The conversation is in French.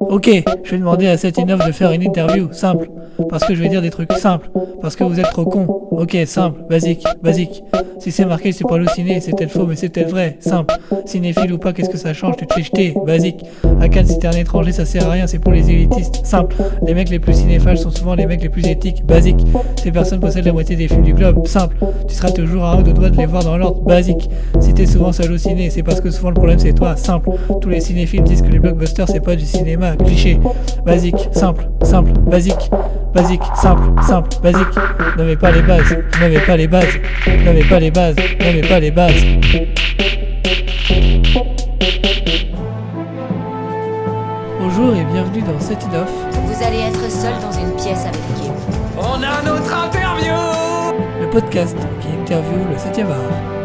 Ok, je vais demander à cette Inoff de faire une interview, simple. Parce que je vais dire des trucs simples. Parce que vous êtes trop con. Ok, simple, basique, basique. Si c'est marqué c'est pas halluciné, c'est peut-être faux, mais c'est peut-être vrai, simple. Cinéphile ou pas, qu'est-ce que ça change Tu te fais jeter, basique. À Cannes, si t'es un étranger, ça sert à rien, c'est pour les élitistes, simple. Les mecs les plus cinéphages sont souvent les mecs les plus éthiques, basique. Ces personnes possèdent la moitié des films du globe, simple. Tu seras toujours à un ou deux doigts de les voir dans l'ordre, basique. Si t'es souvent seul au ciné, c'est parce que souvent le problème c'est toi, simple. Tous les cinéphiles disent que les blockbusters c'est pas du cinéma, cliché. Basique, simple, simple, basique, basique, simple, simple, basique. N'avez pas les bases, n'avez pas les bases, n'avez pas les bases, n'avez pas les bases. Bonjour et bienvenue dans It Off, Vous allez être seul dans une pièce avec Kim. On a notre interview le podcast qui interviewe le 7e art.